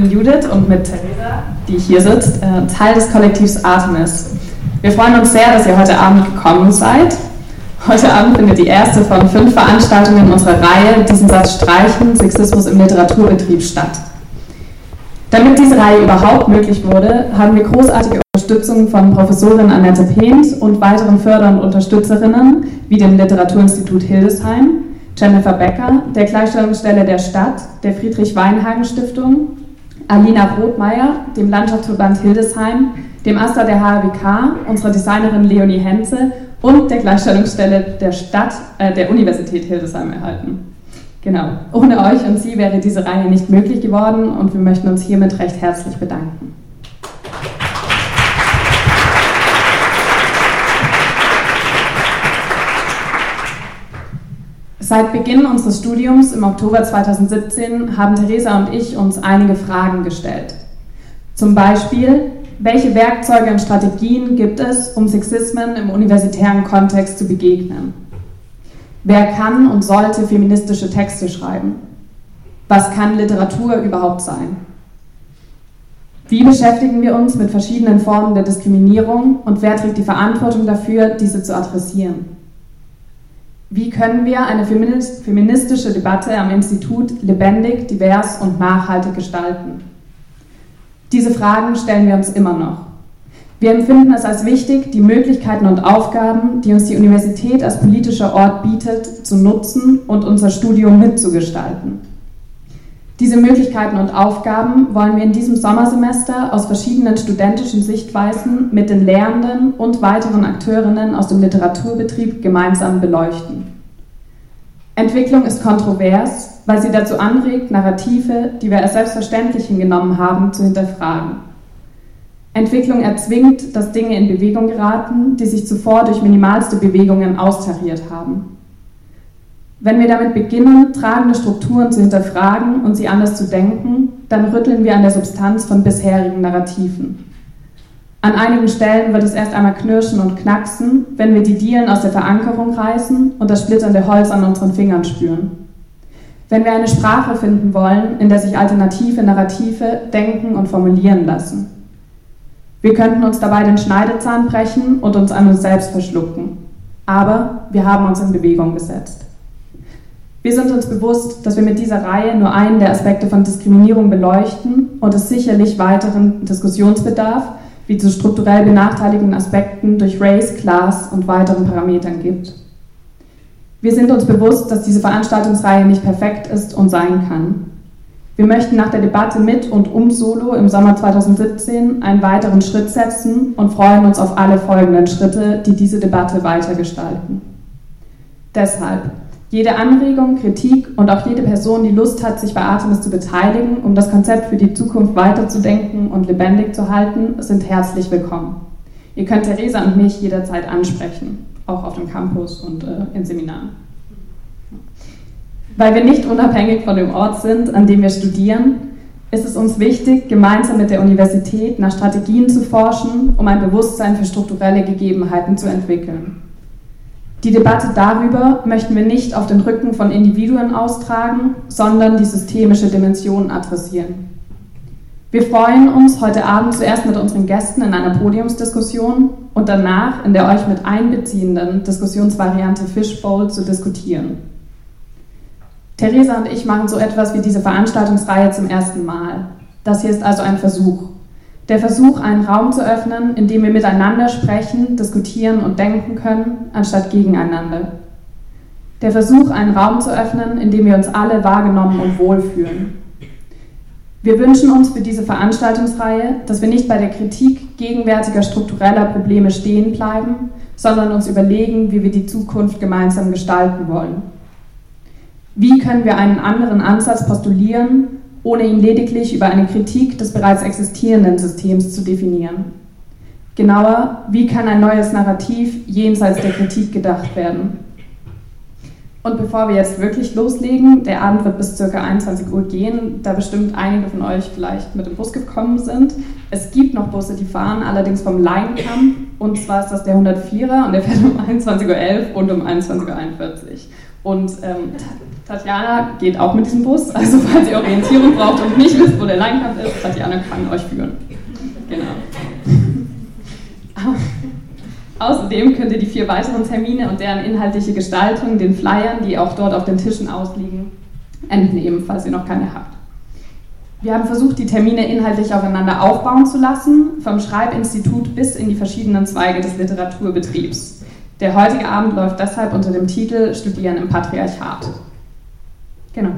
bin Judith und mit Theresa, die hier sitzt, äh, Teil des Kollektivs Artemis. Wir freuen uns sehr, dass ihr heute Abend gekommen seid. Heute Abend findet die erste von fünf Veranstaltungen unserer Reihe Diesen Satz streichen, Sexismus im Literaturbetrieb statt. Damit diese Reihe überhaupt möglich wurde, haben wir großartige Unterstützung von Professorin Annette Pehnt und weiteren Förder- und Unterstützerinnen wie dem Literaturinstitut Hildesheim, Jennifer Becker, der Gleichstellungsstelle der Stadt, der Friedrich-Weinhagen-Stiftung, Alina Rothmeier, dem Landschaftsverband Hildesheim, dem AStA der HWK, unserer Designerin Leonie Henze und der Gleichstellungsstelle der Stadt, äh, der Universität Hildesheim erhalten. Genau. Ohne euch und Sie wäre diese Reihe nicht möglich geworden und wir möchten uns hiermit recht herzlich bedanken. Seit Beginn unseres Studiums im Oktober 2017 haben Theresa und ich uns einige Fragen gestellt. Zum Beispiel, welche Werkzeuge und Strategien gibt es, um Sexismen im universitären Kontext zu begegnen? Wer kann und sollte feministische Texte schreiben? Was kann Literatur überhaupt sein? Wie beschäftigen wir uns mit verschiedenen Formen der Diskriminierung und wer trägt die Verantwortung dafür, diese zu adressieren? Wie können wir eine feministische Debatte am Institut lebendig, divers und nachhaltig gestalten? Diese Fragen stellen wir uns immer noch. Wir empfinden es als wichtig, die Möglichkeiten und Aufgaben, die uns die Universität als politischer Ort bietet, zu nutzen und unser Studium mitzugestalten. Diese Möglichkeiten und Aufgaben wollen wir in diesem Sommersemester aus verschiedenen studentischen Sichtweisen mit den Lehrenden und weiteren Akteurinnen aus dem Literaturbetrieb gemeinsam beleuchten. Entwicklung ist kontrovers, weil sie dazu anregt, Narrative, die wir als selbstverständlich hingenommen haben, zu hinterfragen. Entwicklung erzwingt, dass Dinge in Bewegung geraten, die sich zuvor durch minimalste Bewegungen austariert haben. Wenn wir damit beginnen, tragende Strukturen zu hinterfragen und sie anders zu denken, dann rütteln wir an der Substanz von bisherigen Narrativen. An einigen Stellen wird es erst einmal knirschen und knacksen, wenn wir die Dielen aus der Verankerung reißen und das splitternde Holz an unseren Fingern spüren. Wenn wir eine Sprache finden wollen, in der sich alternative Narrative denken und formulieren lassen. Wir könnten uns dabei den Schneidezahn brechen und uns an uns selbst verschlucken. Aber wir haben uns in Bewegung gesetzt. Wir sind uns bewusst, dass wir mit dieser Reihe nur einen der Aspekte von Diskriminierung beleuchten und es sicherlich weiteren Diskussionsbedarf wie zu strukturell benachteiligten Aspekten durch Race, Class und weiteren Parametern gibt. Wir sind uns bewusst, dass diese Veranstaltungsreihe nicht perfekt ist und sein kann. Wir möchten nach der Debatte mit und um Solo im Sommer 2017 einen weiteren Schritt setzen und freuen uns auf alle folgenden Schritte, die diese Debatte weitergestalten. Deshalb jede Anregung, Kritik und auch jede Person, die Lust hat, sich bei Artemis zu beteiligen, um das Konzept für die Zukunft weiterzudenken und lebendig zu halten, sind herzlich willkommen. Ihr könnt Theresa und mich jederzeit ansprechen, auch auf dem Campus und äh, in Seminaren. Weil wir nicht unabhängig von dem Ort sind, an dem wir studieren, ist es uns wichtig, gemeinsam mit der Universität nach Strategien zu forschen, um ein Bewusstsein für strukturelle Gegebenheiten zu entwickeln. Die Debatte darüber möchten wir nicht auf den Rücken von Individuen austragen, sondern die systemische Dimension adressieren. Wir freuen uns, heute Abend zuerst mit unseren Gästen in einer Podiumsdiskussion und danach in der euch mit einbeziehenden Diskussionsvariante Fishbowl zu diskutieren. Theresa und ich machen so etwas wie diese Veranstaltungsreihe zum ersten Mal. Das hier ist also ein Versuch. Der Versuch, einen Raum zu öffnen, in dem wir miteinander sprechen, diskutieren und denken können, anstatt gegeneinander. Der Versuch, einen Raum zu öffnen, in dem wir uns alle wahrgenommen und wohlfühlen. Wir wünschen uns für diese Veranstaltungsreihe, dass wir nicht bei der Kritik gegenwärtiger struktureller Probleme stehen bleiben, sondern uns überlegen, wie wir die Zukunft gemeinsam gestalten wollen. Wie können wir einen anderen Ansatz postulieren, ohne ihn lediglich über eine Kritik des bereits existierenden Systems zu definieren. Genauer, wie kann ein neues Narrativ jenseits der Kritik gedacht werden? Und bevor wir jetzt wirklich loslegen, der Abend wird bis ca. 21 Uhr gehen, da bestimmt einige von euch vielleicht mit dem Bus gekommen sind. Es gibt noch Busse, die fahren, allerdings vom Leinkamm. Und zwar ist das der 104er und der fährt um 21.11 Uhr und um 21.41 Uhr. Und ähm, Tatjana geht auch mit diesem Bus, also falls ihr Orientierung braucht und nicht wisst, wo der Leinkampf ist, Tatjana kann euch führen. Genau. Außerdem könnt ihr die vier weiteren Termine und deren inhaltliche Gestaltung den Flyern, die auch dort auf den Tischen ausliegen, entnehmen, falls ihr noch keine habt. Wir haben versucht, die Termine inhaltlich aufeinander aufbauen zu lassen, vom Schreibinstitut bis in die verschiedenen Zweige des Literaturbetriebs. Der heutige Abend läuft deshalb unter dem Titel Studieren im Patriarchat. Genau.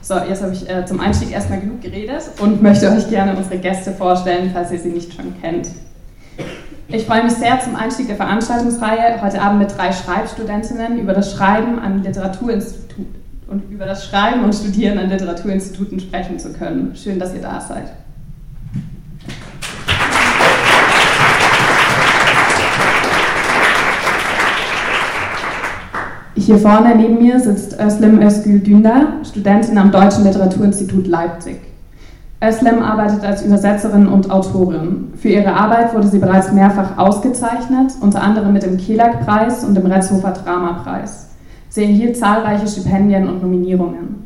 So, jetzt habe ich äh, zum Einstieg erstmal genug geredet und möchte euch gerne unsere Gäste vorstellen, falls ihr sie nicht schon kennt. Ich freue mich sehr zum Einstieg der Veranstaltungsreihe heute Abend mit drei Schreibstudentinnen über das Schreiben an Literaturinstitut und über das Schreiben und Studieren an Literaturinstituten sprechen zu können. Schön, dass ihr da seid. Hier vorne neben mir sitzt Özlem Özgül Dündar, Studentin am Deutschen Literaturinstitut Leipzig. Özlem arbeitet als Übersetzerin und Autorin. Für ihre Arbeit wurde sie bereits mehrfach ausgezeichnet, unter anderem mit dem Kelag-Preis und dem Retzhofer Drama-Preis. Sie erhielt zahlreiche Stipendien und Nominierungen.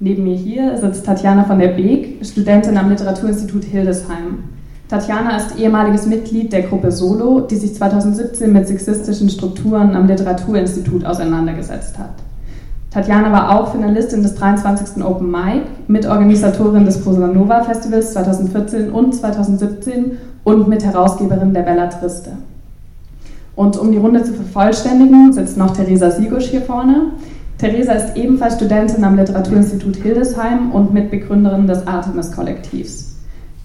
Neben mir hier sitzt Tatjana von der Beek, Studentin am Literaturinstitut Hildesheim. Tatjana ist ehemaliges Mitglied der Gruppe Solo, die sich 2017 mit sexistischen Strukturen am Literaturinstitut auseinandergesetzt hat. Tatjana war auch Finalistin des 23. Open Mic, Mitorganisatorin des Posanova Festivals 2014 und 2017 und Mitherausgeberin der Bella Triste. Und um die Runde zu vervollständigen, sitzt noch Theresa Sigusch hier vorne. Theresa ist ebenfalls Studentin am Literaturinstitut Hildesheim und Mitbegründerin des Artemis-Kollektivs.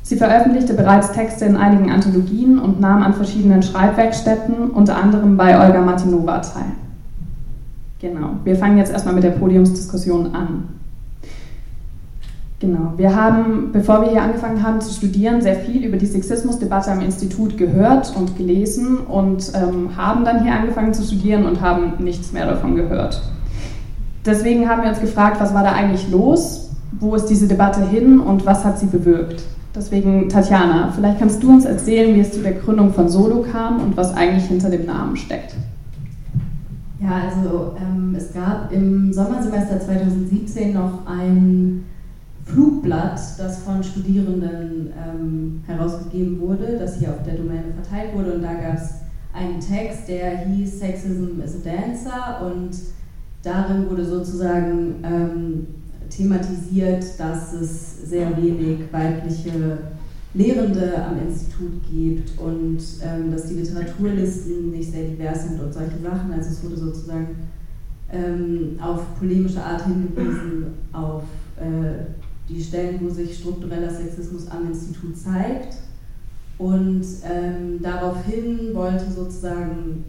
Sie veröffentlichte bereits Texte in einigen Anthologien und nahm an verschiedenen Schreibwerkstätten, unter anderem bei Olga Martinova, teil. Genau, wir fangen jetzt erstmal mit der Podiumsdiskussion an. Genau, wir haben, bevor wir hier angefangen haben zu studieren, sehr viel über die Sexismusdebatte am Institut gehört und gelesen und ähm, haben dann hier angefangen zu studieren und haben nichts mehr davon gehört. Deswegen haben wir uns gefragt, was war da eigentlich los, wo ist diese Debatte hin und was hat sie bewirkt. Deswegen, Tatjana, vielleicht kannst du uns erzählen, wie es zu der Gründung von Solo kam und was eigentlich hinter dem Namen steckt. Ja, also ähm, es gab im Sommersemester 2017 noch ein Flugblatt, das von Studierenden ähm, herausgegeben wurde, das hier auf der Domäne verteilt wurde. Und da gab es einen Text, der hieß Sexism is a Dancer und darin wurde sozusagen ähm, thematisiert, dass es sehr wenig weibliche Lehrende am Institut gibt und ähm, dass die Literaturlisten nicht sehr divers sind und solche Sachen. Also es wurde sozusagen ähm, auf polemische Art hingewiesen, auf äh, die Stellen, wo sich struktureller Sexismus am Institut zeigt. Und ähm, daraufhin wollte sozusagen,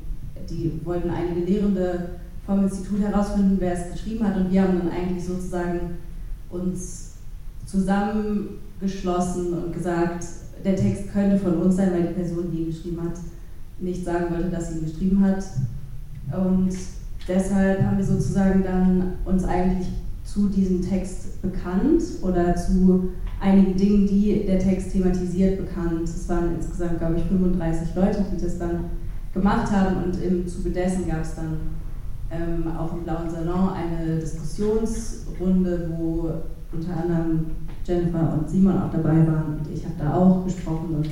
die wollten einige Lehrende vom Institut herausfinden, wer es geschrieben hat. Und wir haben dann eigentlich sozusagen uns zusammengeschlossen und gesagt, der Text könnte von uns sein, weil die Person, die ihn geschrieben hat, nicht sagen wollte, dass sie ihn geschrieben hat. Und deshalb haben wir sozusagen dann uns eigentlich zu diesem Text bekannt oder zu einigen Dingen, die der Text thematisiert, bekannt. Es waren insgesamt, glaube ich, 35 Leute, die das dann gemacht haben und im Zuge dessen gab es dann ähm, auch im Blauen Salon eine Diskussionsrunde, wo unter anderem Jennifer und Simon auch dabei waren und ich habe da auch gesprochen und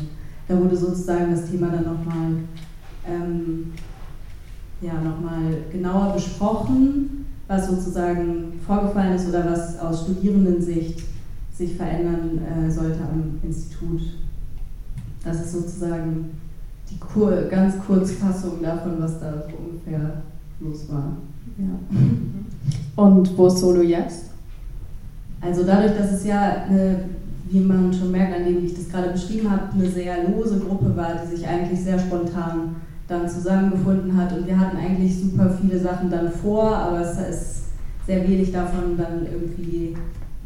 da wurde sozusagen das Thema dann nochmal ähm, ja, noch genauer besprochen, was sozusagen vorgefallen ist oder was aus Studierendensicht sich verändern äh, sollte am Institut. Das ist sozusagen die Kur ganz Kurzfassung davon, was da ungefähr los war. Ja. Und wo ist Solo jetzt? Also dadurch, dass es ja, eine, wie man schon merkt, an dem ich das gerade beschrieben habe, eine sehr lose Gruppe war, die sich eigentlich sehr spontan dann zusammengefunden hat und wir hatten eigentlich super viele Sachen dann vor, aber es ist sehr wenig davon dann irgendwie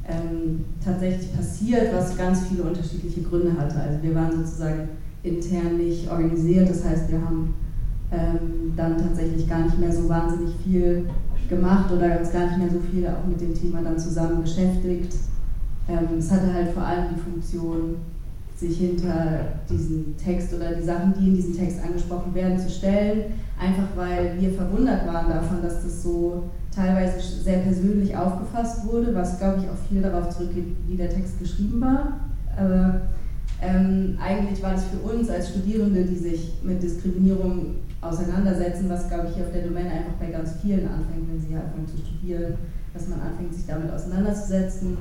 ähm, tatsächlich passiert, was ganz viele unterschiedliche Gründe hatte. Also wir waren sozusagen intern nicht organisiert, das heißt wir haben ähm, dann tatsächlich gar nicht mehr so wahnsinnig viel gemacht oder uns gar nicht mehr so viel auch mit dem Thema dann zusammen beschäftigt. Ähm, es hatte halt vor allem die Funktion, sich hinter diesen Text oder die Sachen, die in diesem Text angesprochen werden, zu stellen, einfach weil wir verwundert waren davon, dass das so teilweise sehr persönlich aufgefasst wurde, was glaube ich auch viel darauf zurückgeht, wie der Text geschrieben war. Aber ähm, eigentlich war es für uns als Studierende, die sich mit Diskriminierung auseinandersetzen, was glaube ich hier auf der Domain einfach bei ganz vielen anfängt, wenn sie anfangen zu studieren, dass man anfängt, sich damit auseinanderzusetzen.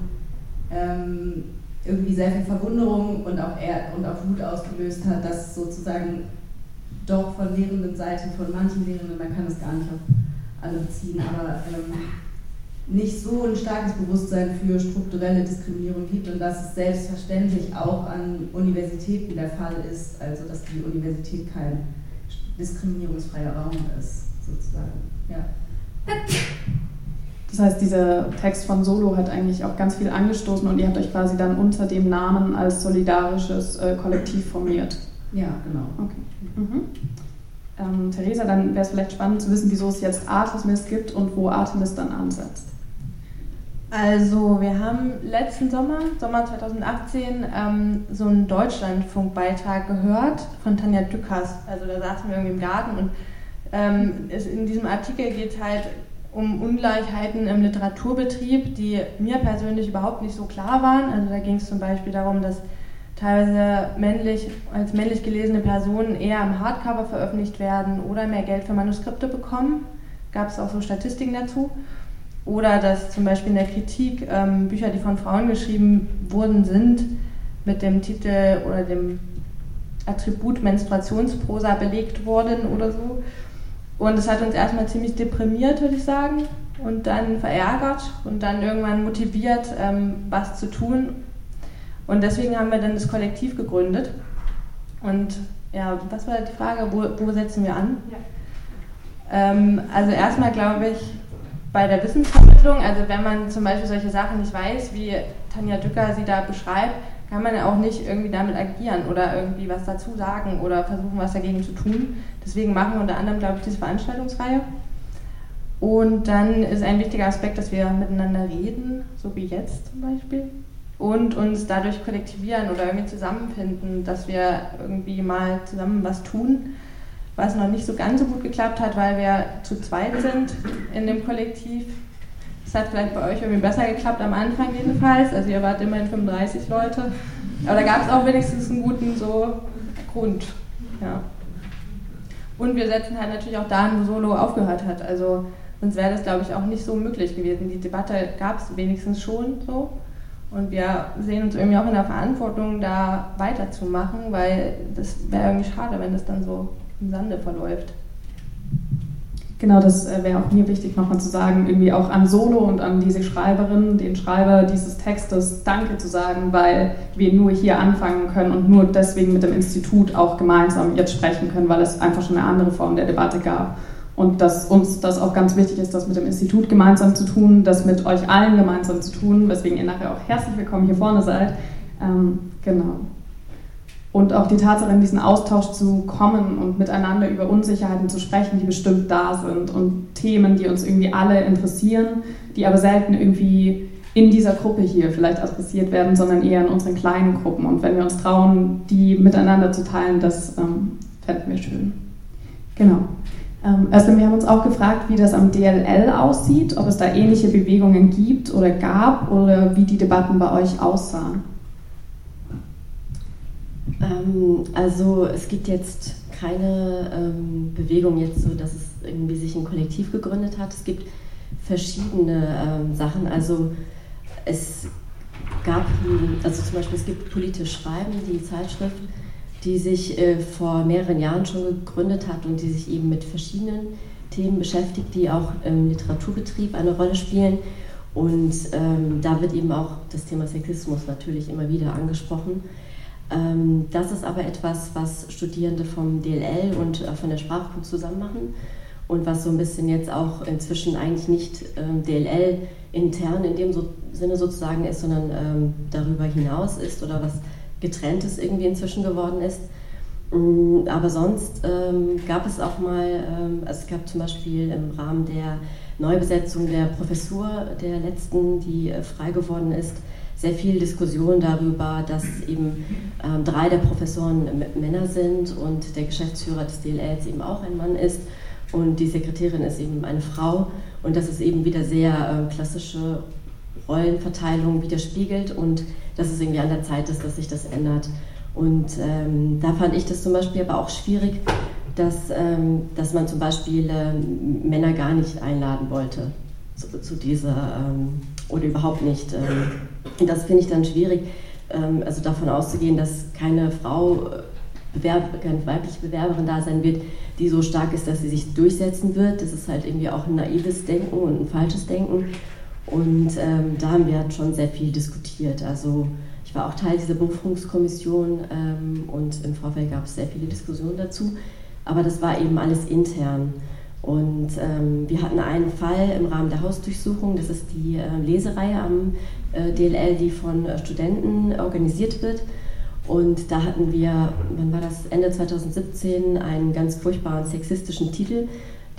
Ähm, irgendwie sehr viel Verwunderung und auch, eher, und auch Wut ausgelöst hat, dass sozusagen doch von lehrenden Seiten, von manchen Lehrenden, man kann es gar nicht auf alle beziehen, aber ähm, nicht so ein starkes Bewusstsein für strukturelle Diskriminierung gibt und dass es selbstverständlich auch an Universitäten der Fall ist, also dass die Universität kein diskriminierungsfreier Raum ist, sozusagen. Ja. Das heißt, dieser Text von Solo hat eigentlich auch ganz viel angestoßen und ihr habt euch quasi dann unter dem Namen als solidarisches äh, Kollektiv formiert. Ja, genau. Okay. Mhm. Ähm, Theresa, dann wäre es vielleicht spannend zu wissen, wieso es jetzt Artemis gibt und wo Artemis dann ansetzt. Also, wir haben letzten Sommer, Sommer 2018, ähm, so einen Deutschlandfunkbeitrag gehört von Tanja Dückers. Also, da saßen wir irgendwie im Garten und ähm, es, in diesem Artikel geht es halt um Ungleichheiten im Literaturbetrieb, die mir persönlich überhaupt nicht so klar waren. Also da ging es zum Beispiel darum, dass teilweise männlich, als männlich gelesene Personen eher im Hardcover veröffentlicht werden oder mehr Geld für Manuskripte bekommen. Gab es auch so Statistiken dazu. Oder dass zum Beispiel in der Kritik ähm, Bücher, die von Frauen geschrieben wurden, sind, mit dem Titel oder dem Attribut Menstruationsprosa belegt wurden oder so. Und es hat uns erstmal ziemlich deprimiert, würde ich sagen, und dann verärgert und dann irgendwann motiviert, ähm, was zu tun. Und deswegen haben wir dann das Kollektiv gegründet. Und ja, was war die Frage? Wo, wo setzen wir an? Ja. Ähm, also erstmal glaube ich bei der Wissensvermittlung, also wenn man zum Beispiel solche Sachen nicht weiß, wie Tanja Dücker sie da beschreibt, kann man ja auch nicht irgendwie damit agieren oder irgendwie was dazu sagen oder versuchen, was dagegen zu tun. Deswegen machen wir unter anderem, glaube ich, diese Veranstaltungsreihe. Und dann ist ein wichtiger Aspekt, dass wir miteinander reden, so wie jetzt zum Beispiel, und uns dadurch kollektivieren oder irgendwie zusammenfinden, dass wir irgendwie mal zusammen was tun, was noch nicht so ganz so gut geklappt hat, weil wir zu zweit sind in dem Kollektiv es hat vielleicht bei euch irgendwie besser geklappt am Anfang jedenfalls. Also ihr wart immerhin 35 Leute. Aber da gab es auch wenigstens einen guten so Grund. Ja. Und wir setzen halt natürlich auch da an, wo Solo aufgehört hat. Also sonst wäre das, glaube ich, auch nicht so möglich gewesen. Die Debatte gab es wenigstens schon so. Und wir sehen uns irgendwie auch in der Verantwortung, da weiterzumachen, weil das wäre irgendwie schade, wenn das dann so im Sande verläuft. Genau, das äh, wäre auch mir wichtig nochmal zu sagen, irgendwie auch an Solo und an diese Schreiberin, den Schreiber dieses Textes Danke zu sagen, weil wir nur hier anfangen können und nur deswegen mit dem Institut auch gemeinsam jetzt sprechen können, weil es einfach schon eine andere Form der Debatte gab. Und dass uns das auch ganz wichtig ist, das mit dem Institut gemeinsam zu tun, das mit euch allen gemeinsam zu tun, weswegen ihr nachher auch herzlich willkommen hier vorne seid. Ähm, genau und auch die Tatsache, in diesen Austausch zu kommen und miteinander über Unsicherheiten zu sprechen, die bestimmt da sind und Themen, die uns irgendwie alle interessieren, die aber selten irgendwie in dieser Gruppe hier vielleicht adressiert werden, sondern eher in unseren kleinen Gruppen. Und wenn wir uns trauen, die miteinander zu teilen, das ähm, fänden wir schön. Genau. Ähm, also wir haben uns auch gefragt, wie das am DLL aussieht, ob es da ähnliche Bewegungen gibt oder gab oder wie die Debatten bei euch aussahen. Ähm, also es gibt jetzt keine ähm, Bewegung jetzt so, dass es irgendwie sich ein Kollektiv gegründet hat. Es gibt verschiedene ähm, Sachen. Also es gab, also zum Beispiel es gibt politisch Schreiben, die Zeitschrift, die sich äh, vor mehreren Jahren schon gegründet hat und die sich eben mit verschiedenen Themen beschäftigt, die auch im Literaturbetrieb eine Rolle spielen. Und ähm, da wird eben auch das Thema Sexismus natürlich immer wieder angesprochen. Ähm, das ist aber etwas, was Studierende vom DLL und äh, von der Sprachkunst zusammen machen und was so ein bisschen jetzt auch inzwischen eigentlich nicht ähm, DLL intern in dem Sinne sozusagen ist, sondern ähm, darüber hinaus ist oder was getrenntes irgendwie inzwischen geworden ist. Mm, aber sonst gab es auch mal, also es gab zum Beispiel im Rahmen der Neubesetzung der Professur der letzten, die äh, frei geworden ist, sehr viel Diskussion darüber, dass eben ähm, drei der Professoren Männer sind und der Geschäftsführer des DLLs eben auch ein Mann ist und die Sekretärin ist eben eine Frau und das ist eben wieder sehr äh, klassische Rollenverteilung widerspiegelt und dass es irgendwie an der Zeit ist, dass sich das ändert. Und ähm, da fand ich das zum Beispiel aber auch schwierig, dass, ähm, dass man zum Beispiel äh, Männer gar nicht einladen wollte zu, zu dieser ähm, oder überhaupt nicht. Das finde ich dann schwierig, ähm, also davon auszugehen, dass keine Frau, äh, Bewerb, keine weibliche Bewerberin da sein wird, die so stark ist, dass sie sich durchsetzen wird. Das ist halt irgendwie auch ein naives Denken und ein falsches Denken. Und ähm, da haben wir halt schon sehr viel diskutiert. Also ich war auch Teil dieser Berufungskommission ähm, und im Vorfeld gab es sehr viele Diskussionen dazu. Aber das war eben alles intern. Und ähm, wir hatten einen Fall im Rahmen der Hausdurchsuchung, das ist die äh, Lesereihe am DLL, die von äh, Studenten organisiert wird. Und da hatten wir, wann war das, Ende 2017, einen ganz furchtbaren sexistischen Titel.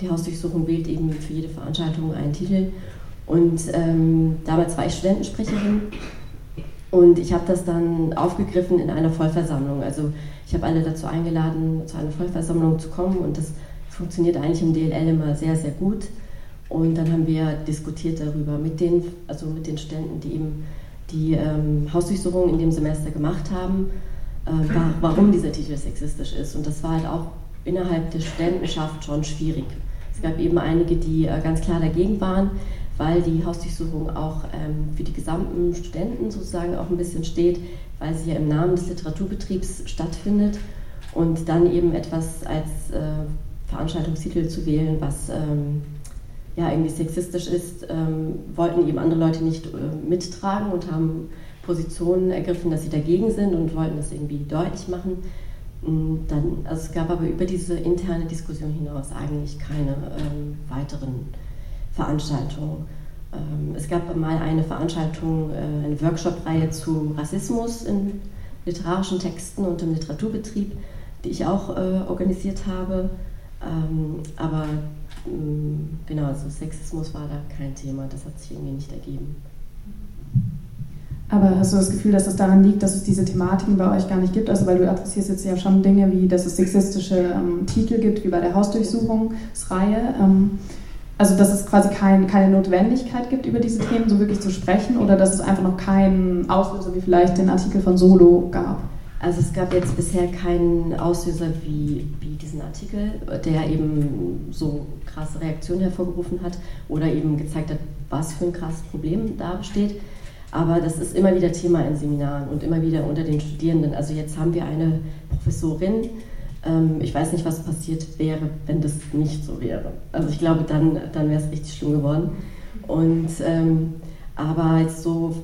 Die Hausdurchsuchung wählt eben für jede Veranstaltung einen Titel. Und ähm, damals war ich Studentensprecherin und ich habe das dann aufgegriffen in einer Vollversammlung. Also ich habe alle dazu eingeladen, zu einer Vollversammlung zu kommen und das funktioniert eigentlich im DLL immer sehr, sehr gut. Und dann haben wir diskutiert darüber mit den, also mit den Studenten, die eben die ähm, Hausdurchsuchung in dem Semester gemacht haben, äh, warum dieser Titel sexistisch ist. Und das war halt auch innerhalb der Studentenschaft schon schwierig. Es gab eben einige, die äh, ganz klar dagegen waren, weil die Hausdurchsuchung auch ähm, für die gesamten Studenten sozusagen auch ein bisschen steht, weil sie ja im Namen des Literaturbetriebs stattfindet und dann eben etwas als äh, Veranstaltungstitel zu wählen, was ähm, ja irgendwie sexistisch ist, ähm, wollten eben andere Leute nicht äh, mittragen und haben Positionen ergriffen, dass sie dagegen sind und wollten das irgendwie deutlich machen. Und dann, also es gab aber über diese interne Diskussion hinaus eigentlich keine ähm, weiteren Veranstaltung. Ähm, es gab mal eine Veranstaltung, äh, eine Workshop-Reihe zu Rassismus in literarischen Texten und im Literaturbetrieb, die ich auch äh, organisiert habe. Ähm, aber mm, genau, also Sexismus war da kein Thema, das hat sich irgendwie nicht ergeben. Aber hast du das Gefühl, dass es daran liegt, dass es diese Thematiken bei euch gar nicht gibt? Also weil du adressierst jetzt ja schon Dinge wie, dass es sexistische ähm, Titel gibt, wie bei der Hausdurchsuchungsreihe. Ähm, also dass es quasi kein, keine Notwendigkeit gibt, über diese Themen so wirklich zu sprechen oder dass es einfach noch keinen Auslöser wie vielleicht den Artikel von Solo gab? Also es gab jetzt bisher keinen Auslöser wie, wie diesen Artikel, der eben so krasse Reaktionen hervorgerufen hat oder eben gezeigt hat, was für ein krasses Problem da besteht. Aber das ist immer wieder Thema in Seminaren und immer wieder unter den Studierenden. Also jetzt haben wir eine Professorin, ähm, ich weiß nicht, was passiert wäre, wenn das nicht so wäre. Also ich glaube, dann, dann wäre es richtig schlimm geworden. Und, ähm, aber jetzt so,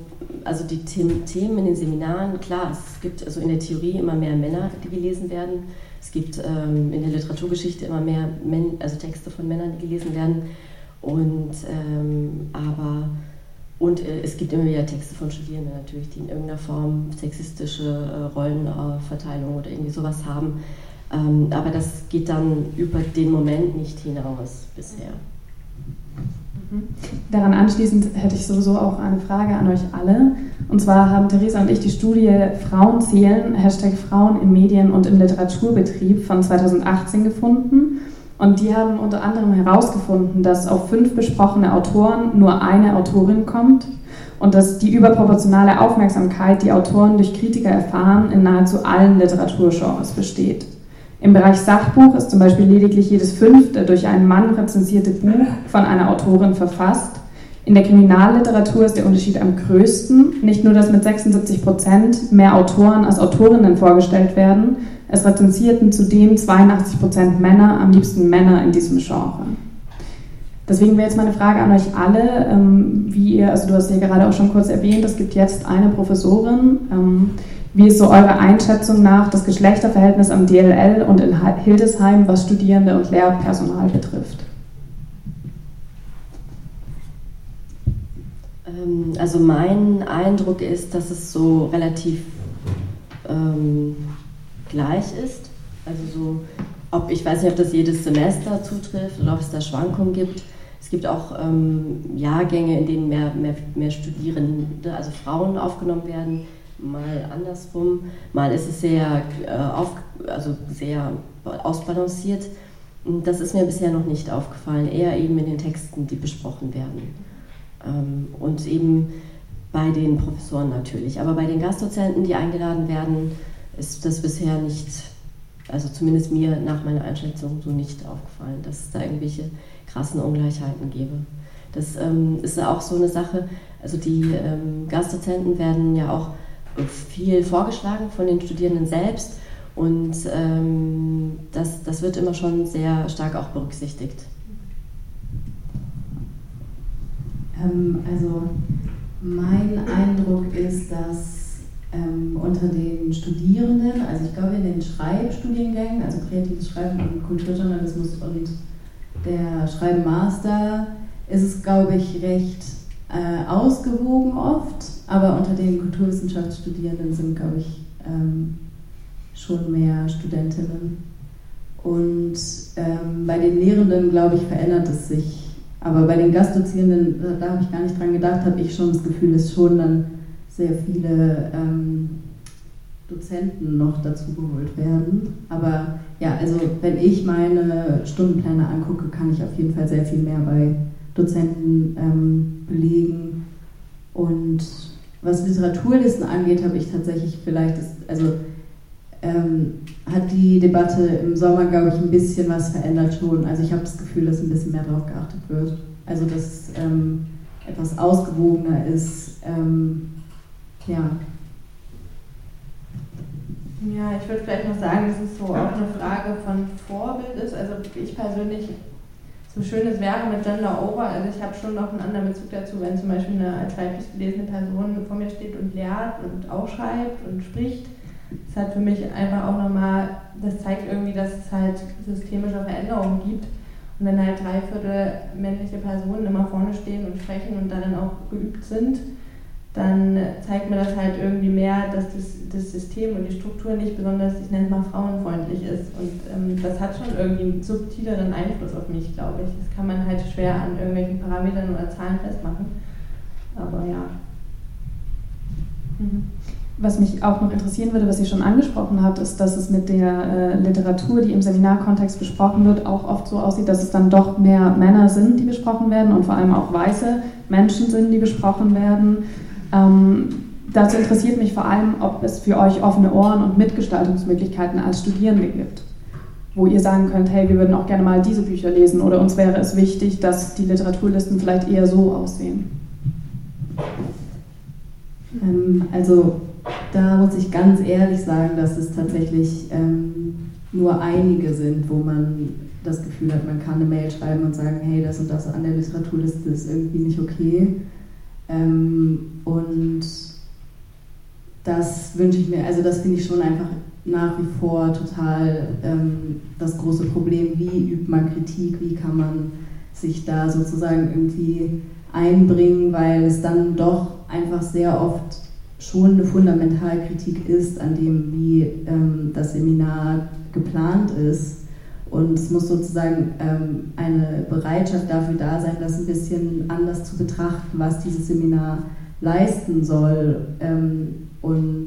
also die Themen in den Seminaren, klar, es gibt also in der Theorie immer mehr Männer, die gelesen werden. Es gibt ähm, in der Literaturgeschichte immer mehr Men also Texte von Männern, die gelesen werden. Und ähm, aber und äh, es gibt immer wieder Texte von Studierenden natürlich, die in irgendeiner Form sexistische äh, Rollenverteilung oder irgendwie sowas haben. Ähm, aber das geht dann über den Moment nicht hinaus bisher. Mhm. Daran anschließend hätte ich sowieso auch eine Frage an euch alle. Und zwar haben Theresa und ich die Studie Frauen zählen, Hashtag Frauen im Medien- und im Literaturbetrieb von 2018 gefunden. Und die haben unter anderem herausgefunden, dass auf fünf besprochene Autoren nur eine Autorin kommt und dass die überproportionale Aufmerksamkeit, die Autoren durch Kritiker erfahren, in nahezu allen Literaturgenres besteht. Im Bereich Sachbuch ist zum Beispiel lediglich jedes fünfte durch einen Mann rezensierte Buch von einer Autorin verfasst. In der Kriminalliteratur ist der Unterschied am größten. Nicht nur, dass mit 76 Prozent mehr Autoren als Autorinnen vorgestellt werden, es rezensierten zudem 82 Prozent Männer, am liebsten Männer in diesem Genre. Deswegen wäre jetzt meine Frage an euch alle, ähm, wie ihr, also du hast ja gerade auch schon kurz erwähnt, es gibt jetzt eine Professorin. Wie ist so eure Einschätzung nach das Geschlechterverhältnis am DLL und in Hildesheim, was Studierende und Lehrpersonal betrifft? Ähm, also mein Eindruck ist, dass es so relativ ähm, gleich ist. Also so, ob ich weiß nicht, ob das jedes Semester zutrifft oder ob es da Schwankungen gibt. Es gibt auch ähm, Jahrgänge, in denen mehr, mehr, mehr Studierende, also Frauen aufgenommen werden mal andersrum. Mal ist es sehr, äh, auf, also sehr ausbalanciert. Das ist mir bisher noch nicht aufgefallen, eher eben in den Texten, die besprochen werden. Ähm, und eben bei den Professoren natürlich. Aber bei den Gastdozenten, die eingeladen werden, ist das bisher nicht, also zumindest mir nach meiner Einschätzung so nicht aufgefallen, dass es da irgendwelche krassen Ungleichheiten gäbe. Das ähm, ist auch so eine Sache, also die ähm, Gastdozenten werden ja auch viel vorgeschlagen von den Studierenden selbst und ähm, das, das wird immer schon sehr stark auch berücksichtigt. Ähm, also mein Eindruck ist, dass ähm, unter den Studierenden, also ich glaube in den Schreibstudiengängen, also kreatives Schreiben und Kulturjournalismus und der Schreibmaster, ist es, glaube ich, recht äh, ausgewogen oft, aber unter den Kulturwissenschaftsstudierenden sind, glaube ich, ähm, schon mehr Studentinnen. Und ähm, bei den Lehrenden, glaube ich, verändert es sich. Aber bei den Gastdozierenden, da, da habe ich gar nicht dran gedacht, habe ich schon das Gefühl, dass schon dann sehr viele ähm, Dozenten noch dazu geholt werden. Aber ja, also wenn ich meine Stundenpläne angucke, kann ich auf jeden Fall sehr viel mehr bei Dozenten ähm, belegen. Und was Literaturlisten angeht, habe ich tatsächlich vielleicht, das, also ähm, hat die Debatte im Sommer, glaube ich, ein bisschen was verändert schon. Also ich habe das Gefühl, dass ein bisschen mehr darauf geachtet wird. Also dass es ähm, etwas ausgewogener ist. Ähm, ja. Ja, ich würde vielleicht noch sagen, dass es so auch eine Frage von Vorbild ist. Also ich persönlich, so schön es wäre mit Gender Over, also ich habe schon noch einen anderen Bezug dazu, wenn zum Beispiel eine als weiblich gelesene Person vor mir steht und lehrt und ausschreibt und spricht ist halt für mich einfach auch nochmal, das zeigt irgendwie, dass es halt systemische Veränderungen gibt. Und wenn halt drei Viertel männliche Personen immer vorne stehen und sprechen und darin auch geübt sind, dann zeigt mir das halt irgendwie mehr, dass das, das System und die Struktur nicht besonders, ich nenne es mal, frauenfreundlich ist. Und ähm, das hat schon irgendwie einen subtileren Einfluss auf mich, glaube ich. Das kann man halt schwer an irgendwelchen Parametern oder Zahlen festmachen. Aber ja. Mhm. Was mich auch noch interessieren würde, was ihr schon angesprochen habt, ist, dass es mit der äh, Literatur, die im Seminarkontext besprochen wird, auch oft so aussieht, dass es dann doch mehr Männer sind, die besprochen werden und vor allem auch weiße Menschen sind, die besprochen werden. Ähm, dazu interessiert mich vor allem, ob es für euch offene Ohren und Mitgestaltungsmöglichkeiten als Studierende gibt, wo ihr sagen könnt, hey, wir würden auch gerne mal diese Bücher lesen oder uns wäre es wichtig, dass die Literaturlisten vielleicht eher so aussehen. Ähm, also da muss ich ganz ehrlich sagen, dass es tatsächlich ähm, nur einige sind, wo man das Gefühl hat, man kann eine Mail schreiben und sagen, hey, das und das an der Literaturliste ist irgendwie nicht okay. Ähm, und das wünsche ich mir, also das finde ich schon einfach nach wie vor total ähm, das große Problem, wie übt man Kritik, wie kann man sich da sozusagen irgendwie einbringen, weil es dann doch einfach sehr oft schon eine Fundamentalkritik ist an dem, wie ähm, das Seminar geplant ist. Und es muss sozusagen ähm, eine Bereitschaft dafür da sein, das ein bisschen anders zu betrachten, was dieses Seminar leisten soll. Ähm, und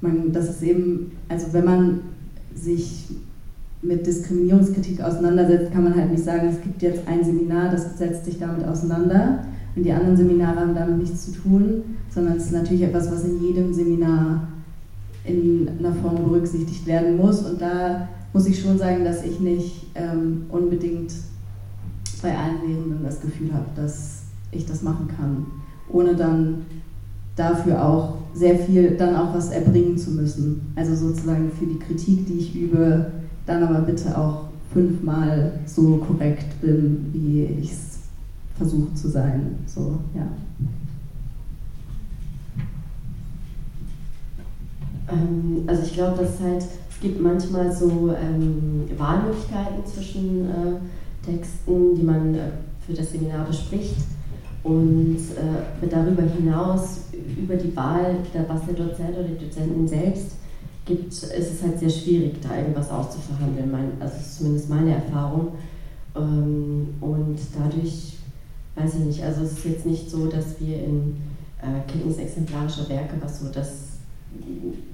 man, das ist eben, also wenn man sich mit Diskriminierungskritik auseinandersetzt, kann man halt nicht sagen, es gibt jetzt ein Seminar, das setzt sich damit auseinander und die anderen Seminare haben damit nichts zu tun, sondern es ist natürlich etwas, was in jedem Seminar in einer Form berücksichtigt werden muss. Und da muss ich schon sagen, dass ich nicht ähm, unbedingt bei allen Lehrenden das Gefühl habe, dass ich das machen kann, ohne dann dafür auch sehr viel, dann auch was erbringen zu müssen. Also sozusagen für die Kritik, die ich übe, dann aber bitte auch fünfmal so korrekt bin, wie ich es versucht zu sein. So, ja. Ähm, also ich glaube, dass halt, es gibt manchmal so ähm, Wahlmöglichkeiten zwischen äh, Texten, die man äh, für das Seminar bespricht. Und äh, darüber hinaus, über die Wahl, was der Dozent oder die Dozentin selbst gibt, ist es halt sehr schwierig, da irgendwas auszuverhandeln. Mein, also zumindest meine Erfahrung. Ähm, und dadurch weiß ich nicht, also es ist jetzt nicht so, dass wir in äh, Kenntnis exemplarischer Werke, was so das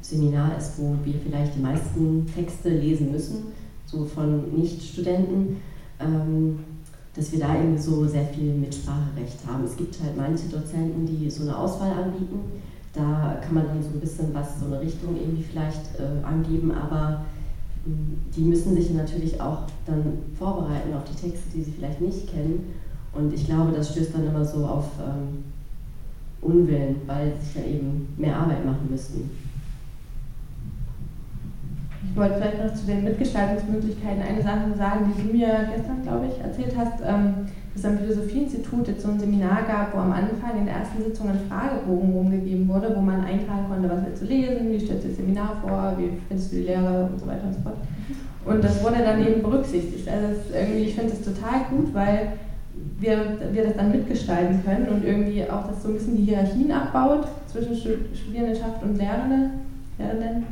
Seminar ist, wo wir vielleicht die meisten Texte lesen müssen, so von Nichtstudenten, ähm, dass wir da irgendwie so sehr viel Mitspracherecht haben. Es gibt halt manche Dozenten, die so eine Auswahl anbieten. Da kann man dann so ein bisschen was, so eine Richtung irgendwie vielleicht äh, angeben, aber hm, die müssen sich natürlich auch dann vorbereiten auf die Texte, die sie vielleicht nicht kennen. Und ich glaube, das stößt dann immer so auf ähm, Unwillen, weil sie sich dann eben mehr Arbeit machen müssten. Ich wollte vielleicht noch zu den Mitgestaltungsmöglichkeiten eine Sache sagen, die du mir gestern, glaube ich, erzählt hast, ähm, dass am Philosophieinstitut jetzt so ein Seminar gab, wo am Anfang in der ersten Sitzung ein Fragebogen rumgegeben wurde, wo man eintragen konnte, was willst du lesen, wie stellst du das Seminar vor, wie findest du die Lehre und so weiter und so fort. Und das wurde dann eben berücksichtigt. Also irgendwie, ich finde das total gut, weil wir, wir das dann mitgestalten können und irgendwie auch das so ein bisschen die Hierarchien abbaut zwischen Studierendenschaft und Lehrende, Lehrenden.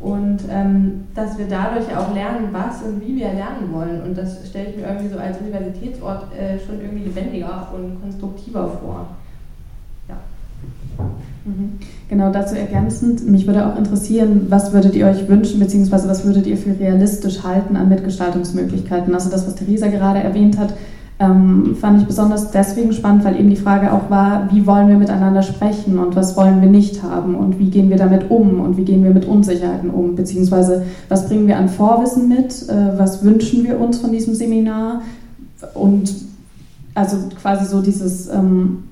Und ähm, dass wir dadurch auch lernen, was und wie wir lernen wollen. Und das stelle ich mir irgendwie so als Universitätsort äh, schon irgendwie lebendiger und konstruktiver vor. Ja. Mhm. Genau dazu ergänzend, mich würde auch interessieren, was würdet ihr euch wünschen, beziehungsweise was würdet ihr für realistisch halten an Mitgestaltungsmöglichkeiten? Also das, was Theresa gerade erwähnt hat, ähm, fand ich besonders deswegen spannend, weil eben die Frage auch war, wie wollen wir miteinander sprechen und was wollen wir nicht haben und wie gehen wir damit um und wie gehen wir mit Unsicherheiten um, beziehungsweise was bringen wir an Vorwissen mit, äh, was wünschen wir uns von diesem Seminar? Und also quasi so dieses, ähm,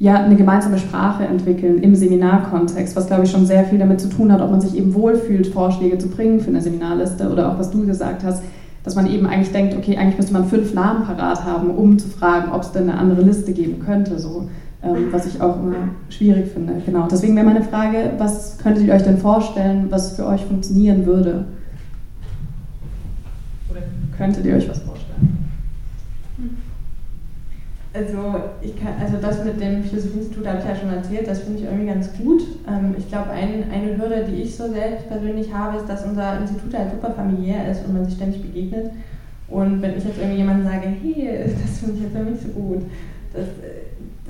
ja, eine gemeinsame Sprache entwickeln im Seminarkontext, was glaube ich schon sehr viel damit zu tun hat, ob man sich eben wohlfühlt, Vorschläge zu bringen für eine Seminarliste oder auch was du gesagt hast, dass man eben eigentlich denkt, okay, eigentlich müsste man fünf Namen parat haben, um zu fragen, ob es denn eine andere Liste geben könnte, so, ähm, was ich auch immer schwierig finde. Genau. Deswegen wäre meine Frage, was könntet ihr euch denn vorstellen, was für euch funktionieren würde? Oder könntet ihr euch was vorstellen? Also, ich kann, also das mit dem Philosophieinstitut habe ich ja schon erzählt, das finde ich irgendwie ganz gut. Ähm, ich glaube, ein, eine Hürde, die ich so selbst persönlich habe, ist, dass unser Institut halt super familiär ist und man sich ständig begegnet. Und wenn ich jetzt irgendwie jemandem sage, hey, das finde ich jetzt noch nicht so gut, das,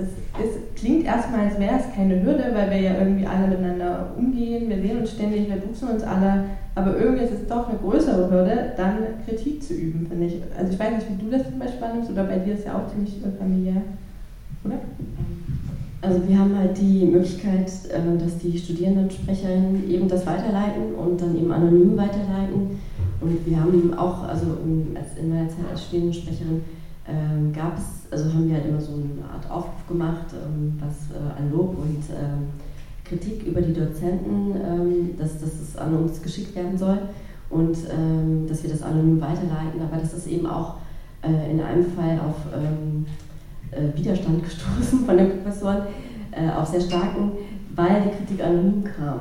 das ist, klingt erstmal, als wäre es keine Hürde, weil wir ja irgendwie alle miteinander umgehen, wir sehen uns ständig, wir duzen uns alle, aber irgendwie ist es doch eine größere Hürde, dann Kritik zu üben, finde ich. Also ich weiß nicht, wie du das zum Beispiel wahrnimmst, oder bei dir ist ja auch ziemlich familiär, oder? Also wir haben halt die Möglichkeit, äh, dass die Studierendensprecherinnen eben das weiterleiten und dann eben anonym weiterleiten. Und wir haben auch, also in meiner Zeit als Studierendensprecherin, ähm, gab es, also haben wir halt immer so eine Art Aufruf gemacht, ähm, was äh, an Lob und ähm, Kritik über die Dozenten, ähm, dass, dass es an uns geschickt werden soll und ähm, dass wir das anonym weiterleiten, aber das ist eben auch äh, in einem Fall auf ähm, äh, Widerstand gestoßen von den Professoren, äh, auf sehr starken, weil die Kritik anonym kam,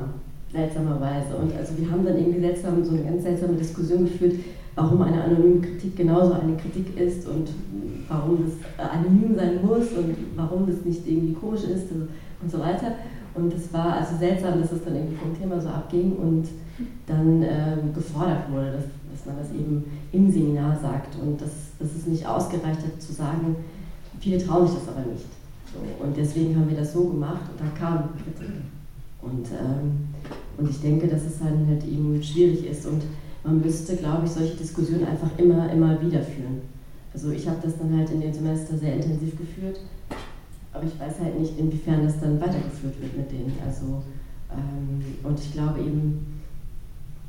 seltsamerweise. Und also wir haben dann irgendwie seltsam, so eine ganz seltsame Diskussion geführt, warum eine anonyme Kritik genauso eine Kritik ist und warum das anonym sein muss und warum das nicht irgendwie komisch ist und so weiter. Und es war also seltsam, dass es dann irgendwie vom Thema so abging und dann ähm, gefordert wurde, dass, dass, man das eben im Seminar sagt und dass, dass es nicht ausgereicht hat zu sagen, viele trauen sich das aber nicht. So, und deswegen haben wir das so gemacht und da kam Kritik. Und, ähm, und ich denke, dass es dann halt eben schwierig ist und man müsste, glaube ich, solche Diskussionen einfach immer, immer wieder führen. Also ich habe das dann halt in dem Semester sehr intensiv geführt aber ich weiß halt nicht, inwiefern das dann weitergeführt wird mit denen. Also, ähm, und ich glaube eben,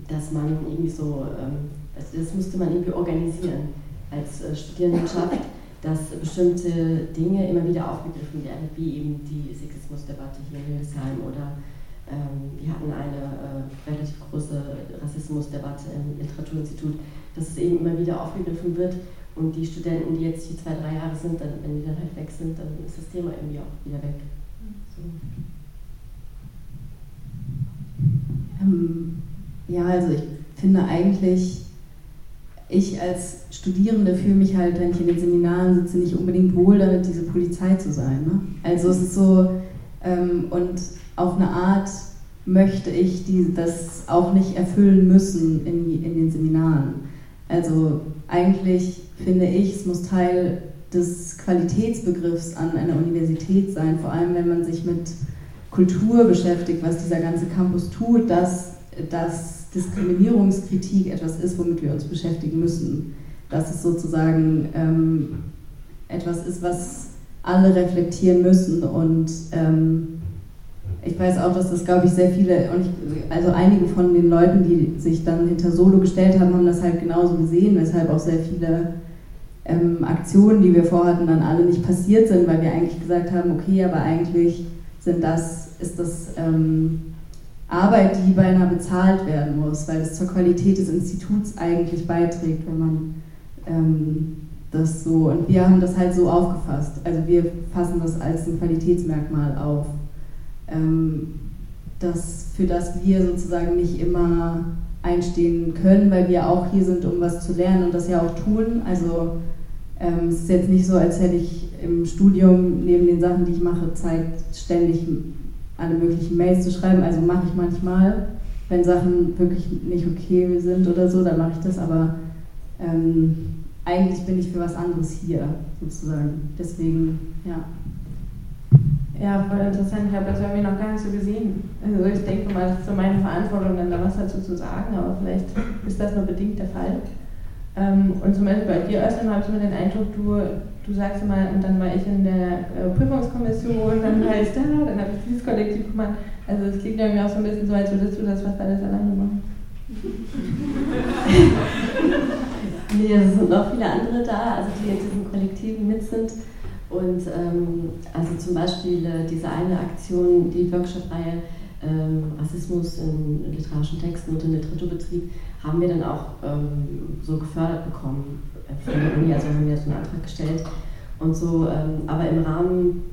dass man irgendwie so, ähm, also das musste man irgendwie organisieren als äh, Studierendenschaft, dass bestimmte Dinge immer wieder aufgegriffen werden, wie eben die Sexismusdebatte hier in Hildesheim oder wir hatten eine äh, relativ große Rassismusdebatte im Literaturinstitut, dass es eben immer wieder aufgegriffen wird und die Studenten, die jetzt hier zwei, drei Jahre sind, dann, wenn die dann halt weg sind, dann ist das Thema irgendwie auch wieder weg. So. Ähm, ja, also ich finde eigentlich, ich als Studierende fühle mich halt, wenn ich in den Seminaren sitze, nicht unbedingt wohl damit, diese Polizei zu sein. Ne? Also es ist so, ähm, und auf eine Art möchte ich die, das auch nicht erfüllen müssen in, in den Seminaren. Also eigentlich finde ich, es muss Teil des Qualitätsbegriffs an einer Universität sein, vor allem wenn man sich mit Kultur beschäftigt, was dieser ganze Campus tut, dass, dass Diskriminierungskritik etwas ist, womit wir uns beschäftigen müssen. Dass es sozusagen ähm, etwas ist, was alle reflektieren müssen und ähm, ich weiß auch, dass das, glaube ich, sehr viele, und ich, also einige von den Leuten, die sich dann hinter Solo gestellt haben, haben das halt genauso gesehen, weshalb auch sehr viele ähm, Aktionen, die wir vorhatten, dann alle nicht passiert sind, weil wir eigentlich gesagt haben, okay, aber eigentlich sind das, ist das ähm, Arbeit, die beinahe bezahlt werden muss, weil es zur Qualität des Instituts eigentlich beiträgt, wenn man ähm, das so, und wir haben das halt so aufgefasst, also wir fassen das als ein Qualitätsmerkmal auf, das, für das wir sozusagen nicht immer einstehen können, weil wir auch hier sind, um was zu lernen und das ja auch tun. Also ähm, es ist jetzt nicht so, als hätte ich im Studium neben den Sachen, die ich mache, Zeit ständig alle möglichen Mails zu schreiben. Also mache ich manchmal, wenn Sachen wirklich nicht okay sind oder so, dann mache ich das, aber ähm, eigentlich bin ich für was anderes hier, sozusagen. Deswegen, ja. Ja, voll interessant. Ich habe das irgendwie noch gar nicht so gesehen. Also ich denke mal, es ist so meine Verantwortung, dann da was dazu zu sagen, aber vielleicht ist das nur bedingt der Fall. Ähm, und zum Beispiel bei dir, Özlem, habe ich immer den Eindruck, du, du sagst immer, und dann war ich in der äh, Prüfungskommission, dann war ich da, dann habe ich dieses Kollektiv gemacht. Also es klingt irgendwie auch so ein bisschen so, als würdest du das fast alles alleine machen. nee, es sind noch viele andere da, also die in diesem Kollektiv mit sind. Und ähm, also zum Beispiel äh, diese eine Aktion, die Workshop-Reihe ähm, Rassismus in literarischen Texten und im Literaturbetrieb, haben wir dann auch ähm, so gefördert bekommen von der Uni, also haben wir so einen Antrag gestellt und so. Ähm, aber im Rahmen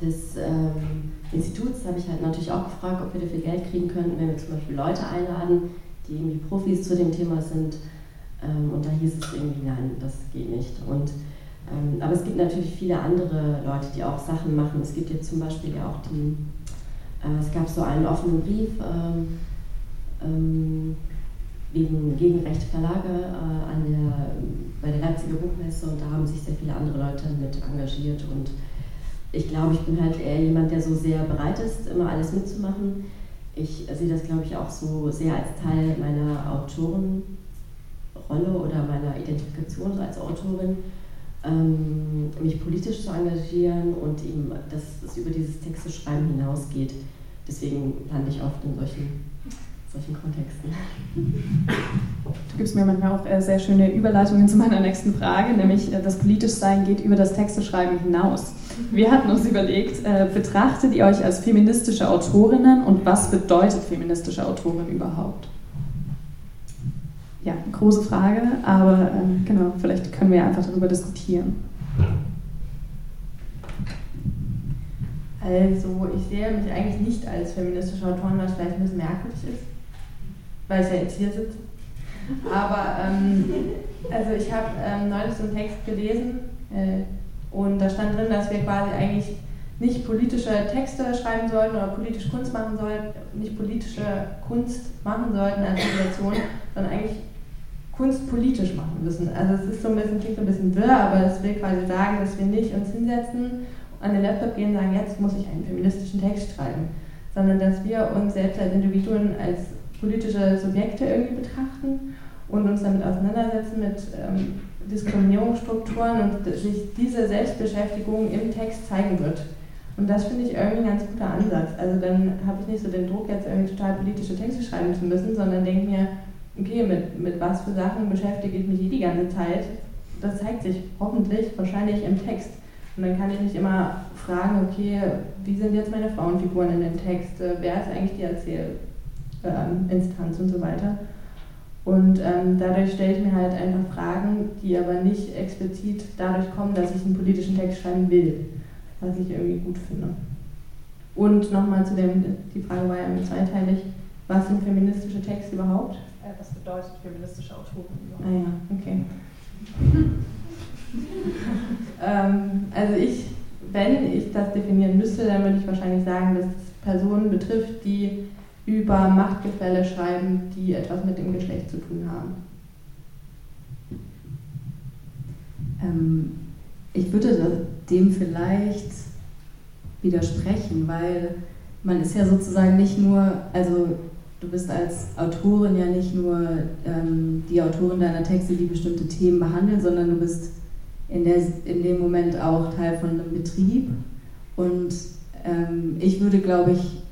des ähm, Instituts habe ich halt natürlich auch gefragt, ob wir dafür Geld kriegen könnten, wenn wir zum Beispiel Leute einladen, die irgendwie Profis zu dem Thema sind. Ähm, und da hieß es irgendwie, nein, das geht nicht. Und, ähm, aber es gibt natürlich viele andere Leute, die auch Sachen machen. Es gibt jetzt zum Beispiel ja auch die, äh, es gab so einen offenen Brief, ähm, ähm wegen gegen rechte Verlage äh, an der, bei der Leipziger Buchmesse und da haben sich sehr viele andere Leute mit engagiert und ich glaube, ich bin halt eher jemand, der so sehr bereit ist, immer alles mitzumachen. Ich sehe das, glaube ich, auch so sehr als Teil meiner Autorenrolle oder meiner Identifikation als Autorin, ähm, mich politisch zu engagieren und eben, dass es über dieses Texteschreiben hinausgeht. Deswegen lande ich oft in solchen solchen Kontexten. Du gibst mir manchmal auch äh, sehr schöne Überleitungen zu meiner nächsten Frage, nämlich äh, das Politischsein geht über das Texteschreiben hinaus. Wir hatten uns überlegt, äh, betrachtet ihr euch als feministische Autorinnen und was bedeutet feministische Autorin überhaupt? Ja, große Frage, aber ähm, genau, vielleicht können wir einfach darüber diskutieren. Also, ich sehe mich eigentlich nicht als feministische Autorin, was vielleicht ein bisschen merkwürdig ist weil ich ja jetzt hier sitze. Aber ähm, also ich habe ähm, neulich so einen Text gelesen äh, und da stand drin, dass wir quasi eigentlich nicht politische Texte schreiben sollten oder politische Kunst machen sollten, nicht politische Kunst machen sollten als Situation, sondern eigentlich Kunst politisch machen müssen. Also es ist so ein bisschen, klingt ein bisschen wirr, aber es will quasi sagen, dass wir nicht uns hinsetzen, an den Laptop gehen und sagen, jetzt muss ich einen feministischen Text schreiben, sondern dass wir uns selbst als Individuen, als politische Subjekte irgendwie betrachten und uns damit auseinandersetzen mit ähm, Diskriminierungsstrukturen und sich diese Selbstbeschäftigung im Text zeigen wird. Und das finde ich irgendwie ein ganz guter Ansatz. Also dann habe ich nicht so den Druck, jetzt irgendwie total politische Texte schreiben zu müssen, sondern denke mir, okay, mit, mit was für Sachen beschäftige ich mich die ganze Zeit? Das zeigt sich hoffentlich wahrscheinlich im Text. Und dann kann ich mich immer fragen, okay, wie sind jetzt meine Frauenfiguren in dem Text? Äh, wer ist eigentlich die Erzähl ähm, Instanz und so weiter. Und ähm, dadurch stelle ich mir halt einfach Fragen, die aber nicht explizit dadurch kommen, dass ich einen politischen Text schreiben will, was ich irgendwie gut finde. Und nochmal zu dem, die Frage war ja zweiteilig, was sind feministische Texte überhaupt? Was bedeutet feministische Autoren überhaupt? Ah ja, okay. ähm, also ich, wenn ich das definieren müsste, dann würde ich wahrscheinlich sagen, dass es Personen betrifft, die über Machtgefälle schreiben, die etwas mit dem Geschlecht zu tun haben. Ähm, ich würde dem vielleicht widersprechen, weil man ist ja sozusagen nicht nur, also du bist als Autorin ja nicht nur ähm, die Autorin deiner Texte, die bestimmte Themen behandeln, sondern du bist in, der, in dem Moment auch Teil von einem Betrieb. Und ähm, ich würde, glaube ich,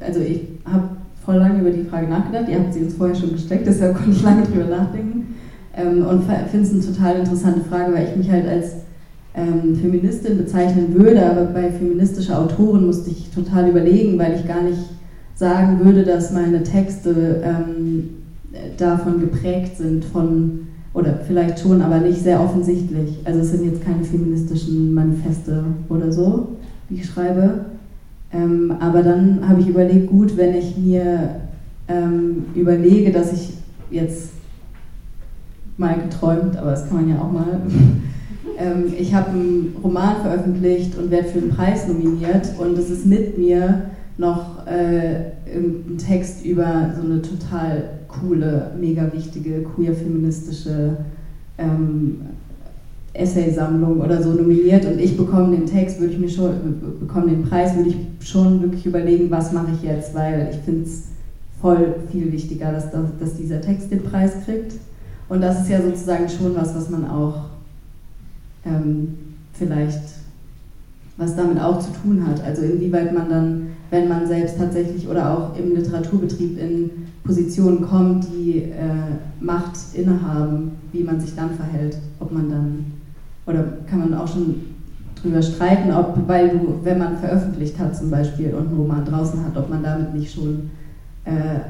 also ich habe voll lange über die Frage nachgedacht, ihr habt sie uns vorher schon gesteckt, deshalb konnte ich lange drüber nachdenken. Ähm, und finde es eine total interessante Frage, weil ich mich halt als ähm, Feministin bezeichnen würde, aber bei feministischer Autorin musste ich total überlegen, weil ich gar nicht sagen würde, dass meine Texte ähm, davon geprägt sind, von, oder vielleicht schon, aber nicht sehr offensichtlich. Also es sind jetzt keine feministischen Manifeste oder so, die ich schreibe. Ähm, aber dann habe ich überlegt, gut, wenn ich mir ähm, überlege, dass ich jetzt mal geträumt, aber das kann man ja auch mal. ähm, ich habe einen Roman veröffentlicht und werde für einen Preis nominiert und es ist mit mir noch äh, ein Text über so eine total coole, mega wichtige, queer-feministische ähm, Essaysammlung oder so nominiert und ich bekomme den Text, würde ich mir schon, bekomme den Preis, würde ich schon wirklich überlegen, was mache ich jetzt, weil ich finde es voll viel wichtiger, dass, dass dieser Text den Preis kriegt. Und das ist ja sozusagen schon was, was man auch ähm, vielleicht, was damit auch zu tun hat. Also inwieweit man dann wenn man selbst tatsächlich oder auch im Literaturbetrieb in Positionen kommt, die äh, Macht innehaben, wie man sich dann verhält, ob man dann, oder kann man auch schon drüber streiten, ob, weil du, wenn man veröffentlicht hat zum Beispiel und einen Roman draußen hat, ob man damit nicht schon äh,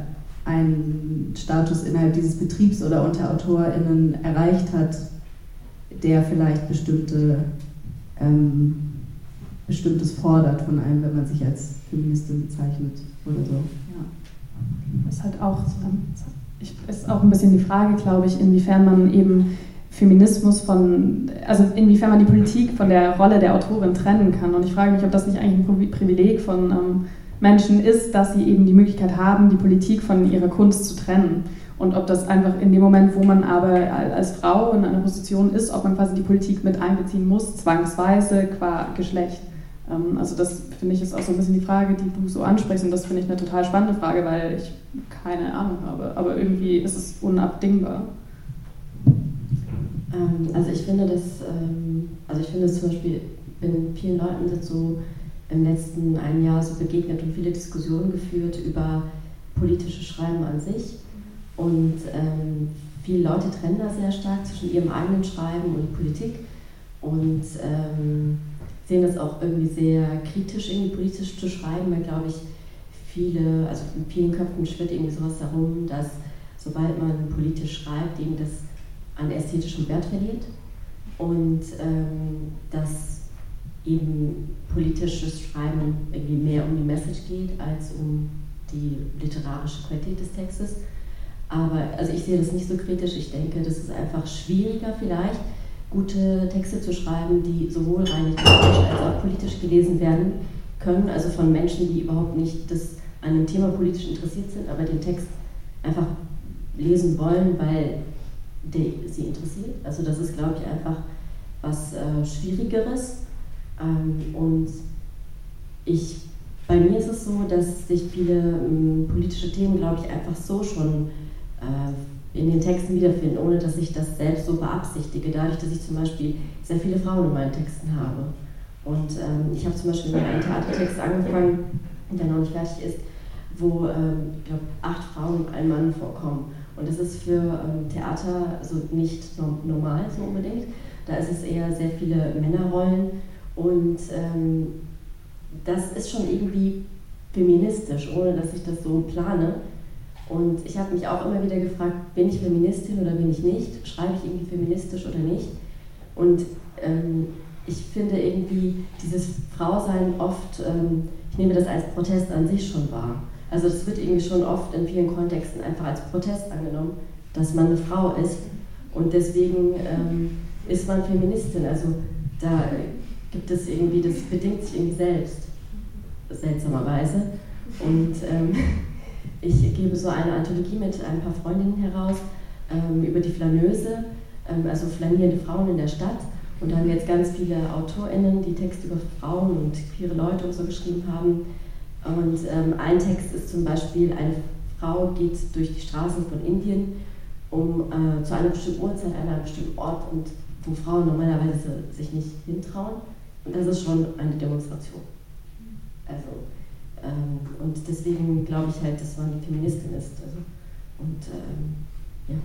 einen Status innerhalb dieses Betriebs oder unter AutorInnen erreicht hat, der vielleicht bestimmte ähm, Bestimmtes fordert von einem, wenn man sich als Feministin bezeichnet oder so. Ja. Das ist halt auch, ist auch ein bisschen die Frage, glaube ich, inwiefern man eben Feminismus von, also inwiefern man die Politik von der Rolle der Autorin trennen kann. Und ich frage mich, ob das nicht eigentlich ein Privileg von ähm, Menschen ist, dass sie eben die Möglichkeit haben, die Politik von ihrer Kunst zu trennen. Und ob das einfach in dem Moment, wo man aber als Frau in einer Position ist, ob man quasi die Politik mit einbeziehen muss, zwangsweise qua Geschlecht. Ähm, also das finde ich ist auch so ein bisschen die Frage, die du so ansprichst und das finde ich eine total spannende Frage, weil ich keine Ahnung habe, aber irgendwie ist es unabdingbar. Ähm, also ich finde das, ähm, also ich finde es zum Beispiel, bin vielen Leuten jetzt im letzten ein Jahr so begegnet und viele Diskussionen geführt über politische Schreiben an sich. Und viele Leute trennen da sehr stark zwischen ihrem eigenen Schreiben und Politik. Und ähm, sehen das auch irgendwie sehr kritisch, irgendwie politisch zu schreiben, weil, glaube ich, viele, also in vielen Köpfen schwirrt irgendwie sowas darum, dass sobald man politisch schreibt, eben das an ästhetischem Wert verliert und ähm, dass eben politisches Schreiben irgendwie mehr um die Message geht als um die literarische Qualität des Textes. Aber also ich sehe das nicht so kritisch. Ich denke, das ist einfach schwieriger vielleicht, gute Texte zu schreiben, die sowohl rein literarisch als auch politisch gelesen werden können, also von Menschen, die überhaupt nicht das, an dem Thema politisch interessiert sind, aber den Text einfach lesen wollen, weil der sie interessiert. Also das ist, glaube ich, einfach was äh, Schwierigeres. Ähm, und ich, bei mir ist es so, dass sich viele ähm, politische Themen, glaube ich, einfach so schon äh, in den Texten wiederfinden, ohne dass ich das selbst so beabsichtige. Dadurch, dass ich zum Beispiel sehr viele Frauen in meinen Texten habe. Und ähm, ich habe zum Beispiel mit einem Theatertext angefangen, der noch nicht fertig ist, wo ähm, ich glaube acht Frauen und ein Mann vorkommen. Und das ist für ähm, Theater also nicht normal so unbedingt. Da ist es eher sehr viele Männerrollen und ähm, das ist schon irgendwie feministisch, ohne dass ich das so plane. Und ich habe mich auch immer wieder gefragt, bin ich Feministin oder bin ich nicht? Schreibe ich irgendwie feministisch oder nicht? Und ähm, ich finde irgendwie dieses Frausein oft, ähm, ich nehme das als Protest an sich schon wahr. Also das wird irgendwie schon oft in vielen Kontexten einfach als Protest angenommen, dass man eine Frau ist. Und deswegen ähm, ist man Feministin. Also da gibt es irgendwie, das bedingt sich irgendwie selbst, seltsamerweise. Und ähm, ich gebe so eine Anthologie mit ein paar Freundinnen heraus ähm, über die Flaneuse, ähm, also flanierende Frauen in der Stadt. Und da haben wir jetzt ganz viele AutorInnen, die Texte über Frauen und queere Leute und so geschrieben haben. Und ähm, ein Text ist zum Beispiel, eine Frau geht durch die Straßen von Indien um äh, zu einer bestimmten Uhrzeit an einem bestimmten Ort und wo Frauen normalerweise sich nicht hintrauen. Und das ist schon eine Demonstration. Also, ähm, und deswegen glaube ich halt, dass man eine Feministin ist. Also, und ähm, ja.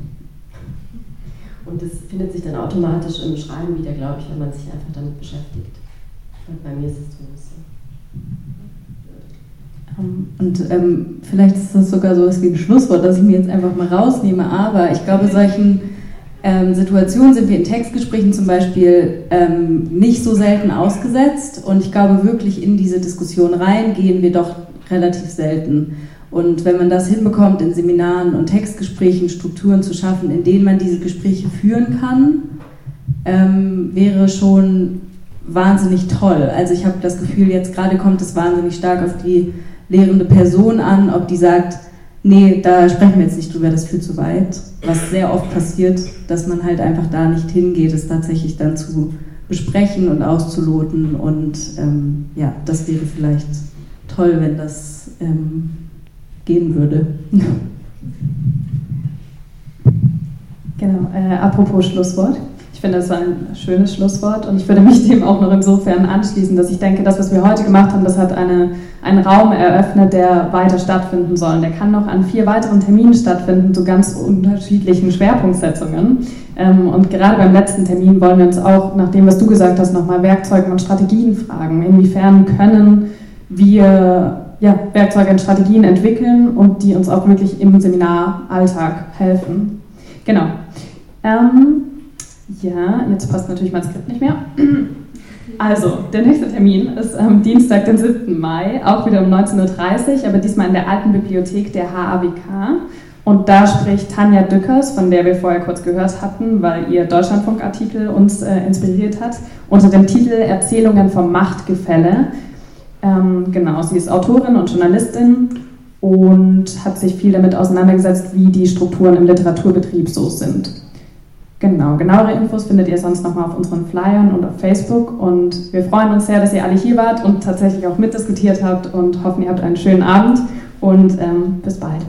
Und das findet sich dann automatisch im Schreiben wieder, glaube ich, wenn man sich einfach damit beschäftigt. Und bei mir ist es zumindest so. Ähm, und ähm, vielleicht ist das sogar so wie ein Schlusswort, das ich mir jetzt einfach mal rausnehme. Aber ich glaube, solchen ähm, Situationen sind wir in Textgesprächen zum Beispiel ähm, nicht so selten ausgesetzt. Und ich glaube, wirklich in diese Diskussion rein gehen wir doch relativ selten. Und wenn man das hinbekommt, in Seminaren und Textgesprächen Strukturen zu schaffen, in denen man diese Gespräche führen kann, ähm, wäre schon wahnsinnig toll. Also ich habe das Gefühl, jetzt gerade kommt es wahnsinnig stark auf die lehrende Person an, ob die sagt, nee, da sprechen wir jetzt nicht drüber, das führt zu weit. Was sehr oft passiert, dass man halt einfach da nicht hingeht, es tatsächlich dann zu besprechen und auszuloten. Und ähm, ja, das wäre vielleicht toll, wenn das ähm, gehen würde. Genau, äh, apropos Schlusswort. Ich finde, das ist ein schönes Schlusswort und ich würde mich dem auch noch insofern anschließen, dass ich denke, das, was wir heute gemacht haben, das hat eine, einen Raum eröffnet, der weiter stattfinden soll. Und der kann noch an vier weiteren Terminen stattfinden zu ganz unterschiedlichen Schwerpunktsetzungen. Ähm, und gerade beim letzten Termin wollen wir uns auch, nach dem, was du gesagt hast, nochmal Werkzeuge und Strategien fragen. Inwiefern können wir ja, Werkzeuge und Strategien entwickeln und die uns auch wirklich im Seminaralltag helfen. Genau. Ähm, ja, jetzt passt natürlich mein Skript nicht mehr. Also, der nächste Termin ist am Dienstag, den 7. Mai, auch wieder um 19.30 Uhr, aber diesmal in der alten Bibliothek der HAWK. Und da spricht Tanja Dückers, von der wir vorher kurz gehört hatten, weil ihr Deutschlandfunk-Artikel uns äh, inspiriert hat, unter dem Titel Erzählungen vom Machtgefälle. Ähm, genau, sie ist Autorin und Journalistin und hat sich viel damit auseinandergesetzt, wie die Strukturen im Literaturbetrieb so sind. Genau, genauere Infos findet ihr sonst nochmal auf unseren Flyern und auf Facebook. Und wir freuen uns sehr, dass ihr alle hier wart und tatsächlich auch mitdiskutiert habt und hoffen, ihr habt einen schönen Abend und ähm, bis bald.